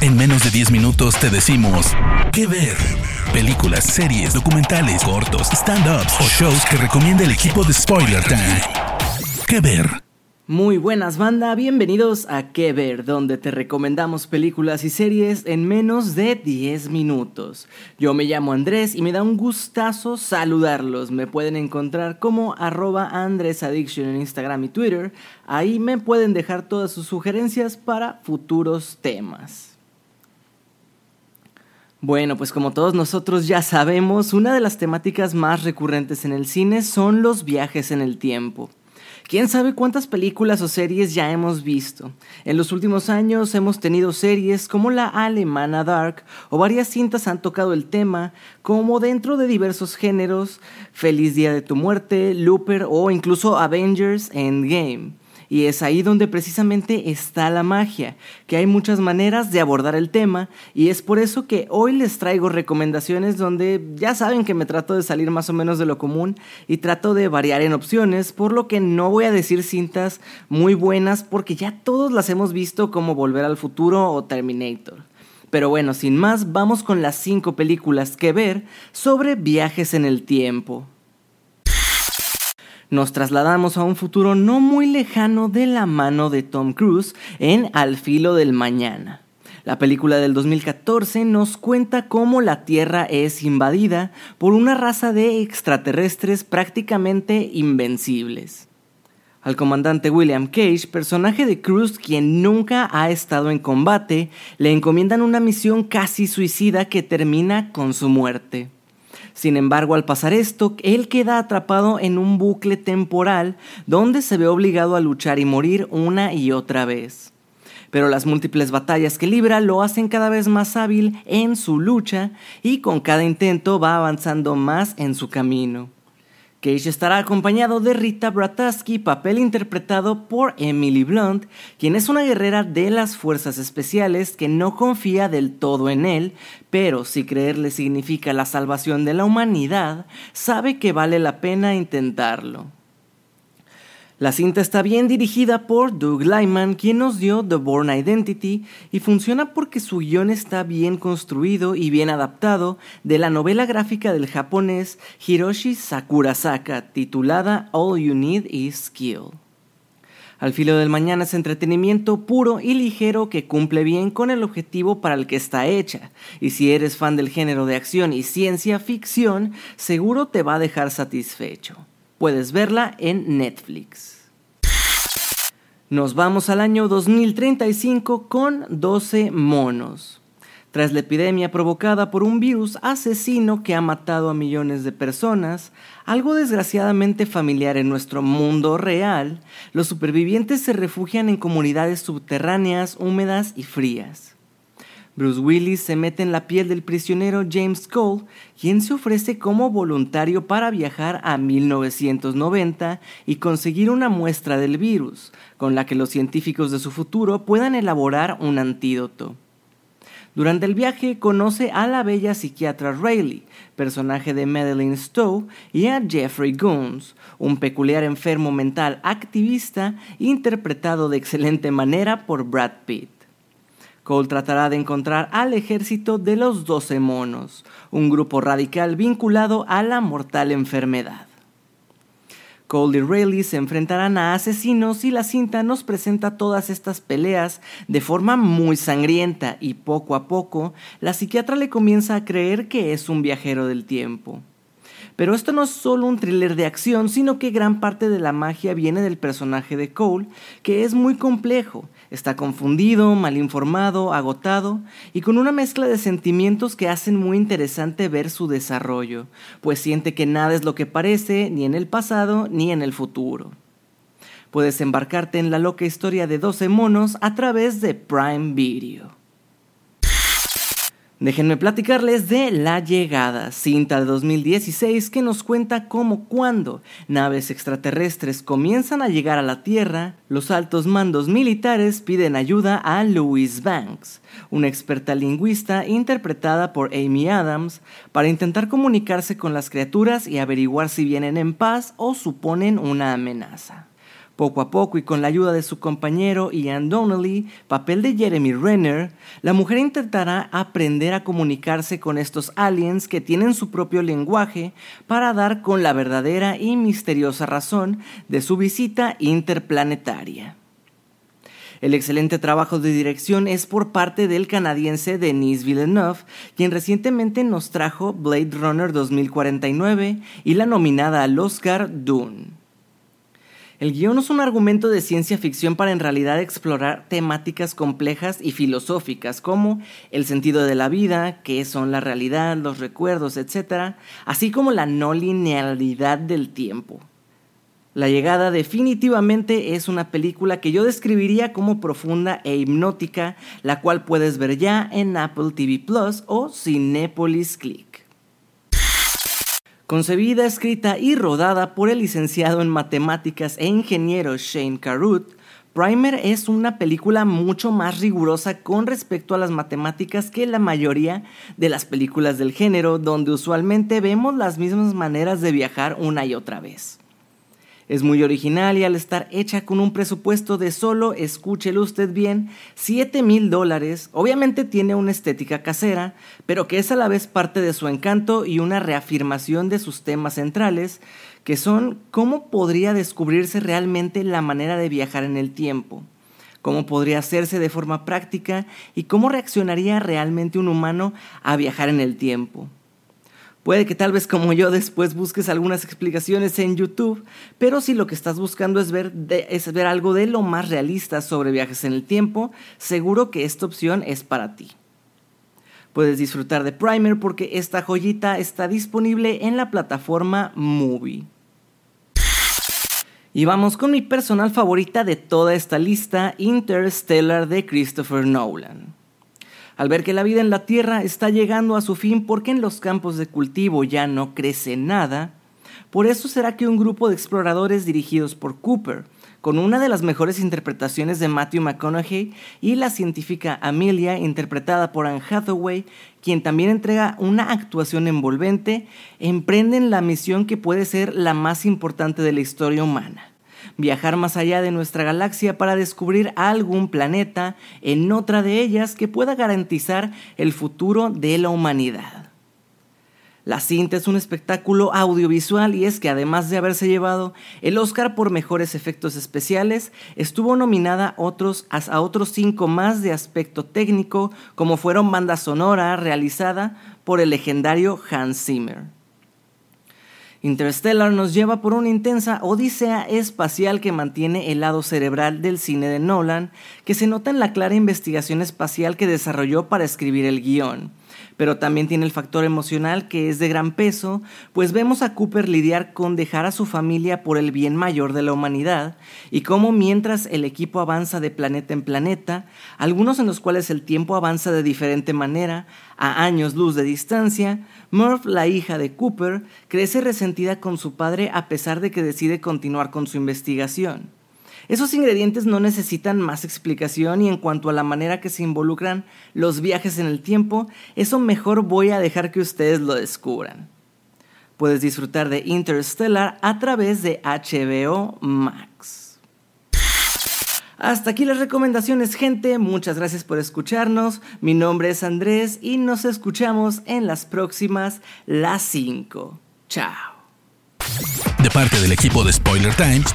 En menos de 10 minutos te decimos qué ver. Películas, series, documentales, cortos, stand-ups o shows que recomienda el equipo de Spoiler Time. ¿Qué ver? Muy buenas banda, bienvenidos a Que Ver, donde te recomendamos películas y series en menos de 10 minutos. Yo me llamo Andrés y me da un gustazo saludarlos. Me pueden encontrar como arroba AndrésAddiction en Instagram y Twitter. Ahí me pueden dejar todas sus sugerencias para futuros temas. Bueno, pues como todos nosotros ya sabemos, una de las temáticas más recurrentes en el cine son los viajes en el tiempo. ¿Quién sabe cuántas películas o series ya hemos visto? En los últimos años hemos tenido series como la alemana Dark o varias cintas han tocado el tema, como dentro de diversos géneros, Feliz Día de tu Muerte, Looper o incluso Avengers Endgame. Y es ahí donde precisamente está la magia, que hay muchas maneras de abordar el tema y es por eso que hoy les traigo recomendaciones donde ya saben que me trato de salir más o menos de lo común y trato de variar en opciones, por lo que no voy a decir cintas muy buenas porque ya todos las hemos visto como Volver al Futuro o Terminator. Pero bueno, sin más, vamos con las 5 películas que ver sobre viajes en el tiempo nos trasladamos a un futuro no muy lejano de la mano de Tom Cruise en Al filo del mañana. La película del 2014 nos cuenta cómo la Tierra es invadida por una raza de extraterrestres prácticamente invencibles. Al comandante William Cage, personaje de Cruise quien nunca ha estado en combate, le encomiendan una misión casi suicida que termina con su muerte. Sin embargo, al pasar esto, él queda atrapado en un bucle temporal donde se ve obligado a luchar y morir una y otra vez. Pero las múltiples batallas que libra lo hacen cada vez más hábil en su lucha y con cada intento va avanzando más en su camino. Cage estará acompañado de Rita Brataski, papel interpretado por Emily Blunt, quien es una guerrera de las fuerzas especiales que no confía del todo en él, pero si creerle significa la salvación de la humanidad, sabe que vale la pena intentarlo. La cinta está bien dirigida por Doug Lyman, quien nos dio The Born Identity, y funciona porque su guion está bien construido y bien adaptado de la novela gráfica del japonés Hiroshi Sakurasaka, titulada All You Need Is Skill. Al filo del mañana es entretenimiento puro y ligero que cumple bien con el objetivo para el que está hecha, y si eres fan del género de acción y ciencia ficción, seguro te va a dejar satisfecho. Puedes verla en Netflix. Nos vamos al año 2035 con 12 monos. Tras la epidemia provocada por un virus asesino que ha matado a millones de personas, algo desgraciadamente familiar en nuestro mundo real, los supervivientes se refugian en comunidades subterráneas, húmedas y frías. Bruce Willis se mete en la piel del prisionero James Cole, quien se ofrece como voluntario para viajar a 1990 y conseguir una muestra del virus, con la que los científicos de su futuro puedan elaborar un antídoto. Durante el viaje conoce a la bella psiquiatra Rayleigh, personaje de Madeline Stowe, y a Jeffrey Goons, un peculiar enfermo mental activista interpretado de excelente manera por Brad Pitt. Cole tratará de encontrar al ejército de los Doce Monos, un grupo radical vinculado a la mortal enfermedad. Cole y Rayleigh se enfrentarán a asesinos y la cinta nos presenta todas estas peleas de forma muy sangrienta y poco a poco la psiquiatra le comienza a creer que es un viajero del tiempo. Pero esto no es solo un thriller de acción, sino que gran parte de la magia viene del personaje de Cole, que es muy complejo, está confundido, mal informado, agotado y con una mezcla de sentimientos que hacen muy interesante ver su desarrollo, pues siente que nada es lo que parece ni en el pasado ni en el futuro. Puedes embarcarte en la loca historia de 12 monos a través de Prime Video. Déjenme platicarles de La Llegada, cinta de 2016 que nos cuenta cómo cuando naves extraterrestres comienzan a llegar a la Tierra, los altos mandos militares piden ayuda a Louise Banks, una experta lingüista interpretada por Amy Adams, para intentar comunicarse con las criaturas y averiguar si vienen en paz o suponen una amenaza. Poco a poco y con la ayuda de su compañero Ian Donnelly, papel de Jeremy Renner, la mujer intentará aprender a comunicarse con estos aliens que tienen su propio lenguaje para dar con la verdadera y misteriosa razón de su visita interplanetaria. El excelente trabajo de dirección es por parte del canadiense Denis Villeneuve, quien recientemente nos trajo Blade Runner 2049 y la nominada al Oscar Dune. El guion es un argumento de ciencia ficción para en realidad explorar temáticas complejas y filosóficas como el sentido de la vida, qué son la realidad, los recuerdos, etc., así como la no linealidad del tiempo. La llegada definitivamente es una película que yo describiría como profunda e hipnótica, la cual puedes ver ya en Apple TV Plus o Cinepolis Click. Concebida, escrita y rodada por el licenciado en matemáticas e ingeniero Shane Carruth, Primer es una película mucho más rigurosa con respecto a las matemáticas que la mayoría de las películas del género, donde usualmente vemos las mismas maneras de viajar una y otra vez. Es muy original y al estar hecha con un presupuesto de solo, escúchelo usted bien, 7 mil dólares, obviamente tiene una estética casera, pero que es a la vez parte de su encanto y una reafirmación de sus temas centrales, que son cómo podría descubrirse realmente la manera de viajar en el tiempo, cómo podría hacerse de forma práctica y cómo reaccionaría realmente un humano a viajar en el tiempo. Puede que tal vez como yo después busques algunas explicaciones en YouTube, pero si lo que estás buscando es ver, es ver algo de lo más realista sobre viajes en el tiempo, seguro que esta opción es para ti. Puedes disfrutar de Primer porque esta joyita está disponible en la plataforma Movie. Y vamos con mi personal favorita de toda esta lista, Interstellar de Christopher Nolan al ver que la vida en la Tierra está llegando a su fin porque en los campos de cultivo ya no crece nada, por eso será que un grupo de exploradores dirigidos por Cooper, con una de las mejores interpretaciones de Matthew McConaughey y la científica Amelia, interpretada por Anne Hathaway, quien también entrega una actuación envolvente, emprenden la misión que puede ser la más importante de la historia humana viajar más allá de nuestra galaxia para descubrir algún planeta en otra de ellas que pueda garantizar el futuro de la humanidad. La cinta es un espectáculo audiovisual y es que además de haberse llevado el Oscar por mejores efectos especiales, estuvo nominada otros, a otros cinco más de aspecto técnico, como fueron banda sonora realizada por el legendario Hans Zimmer. Interstellar nos lleva por una intensa odisea espacial que mantiene el lado cerebral del cine de Nolan, que se nota en la clara investigación espacial que desarrolló para escribir el guion pero también tiene el factor emocional que es de gran peso, pues vemos a Cooper lidiar con dejar a su familia por el bien mayor de la humanidad y cómo mientras el equipo avanza de planeta en planeta, algunos en los cuales el tiempo avanza de diferente manera, a años luz de distancia, Murph, la hija de Cooper, crece resentida con su padre a pesar de que decide continuar con su investigación. Esos ingredientes no necesitan más explicación y en cuanto a la manera que se involucran los viajes en el tiempo, eso mejor voy a dejar que ustedes lo descubran. Puedes disfrutar de Interstellar a través de HBO Max. Hasta aquí las recomendaciones, gente. Muchas gracias por escucharnos. Mi nombre es Andrés y nos escuchamos en las próximas, las 5. Chao. De parte del equipo de Spoiler Times,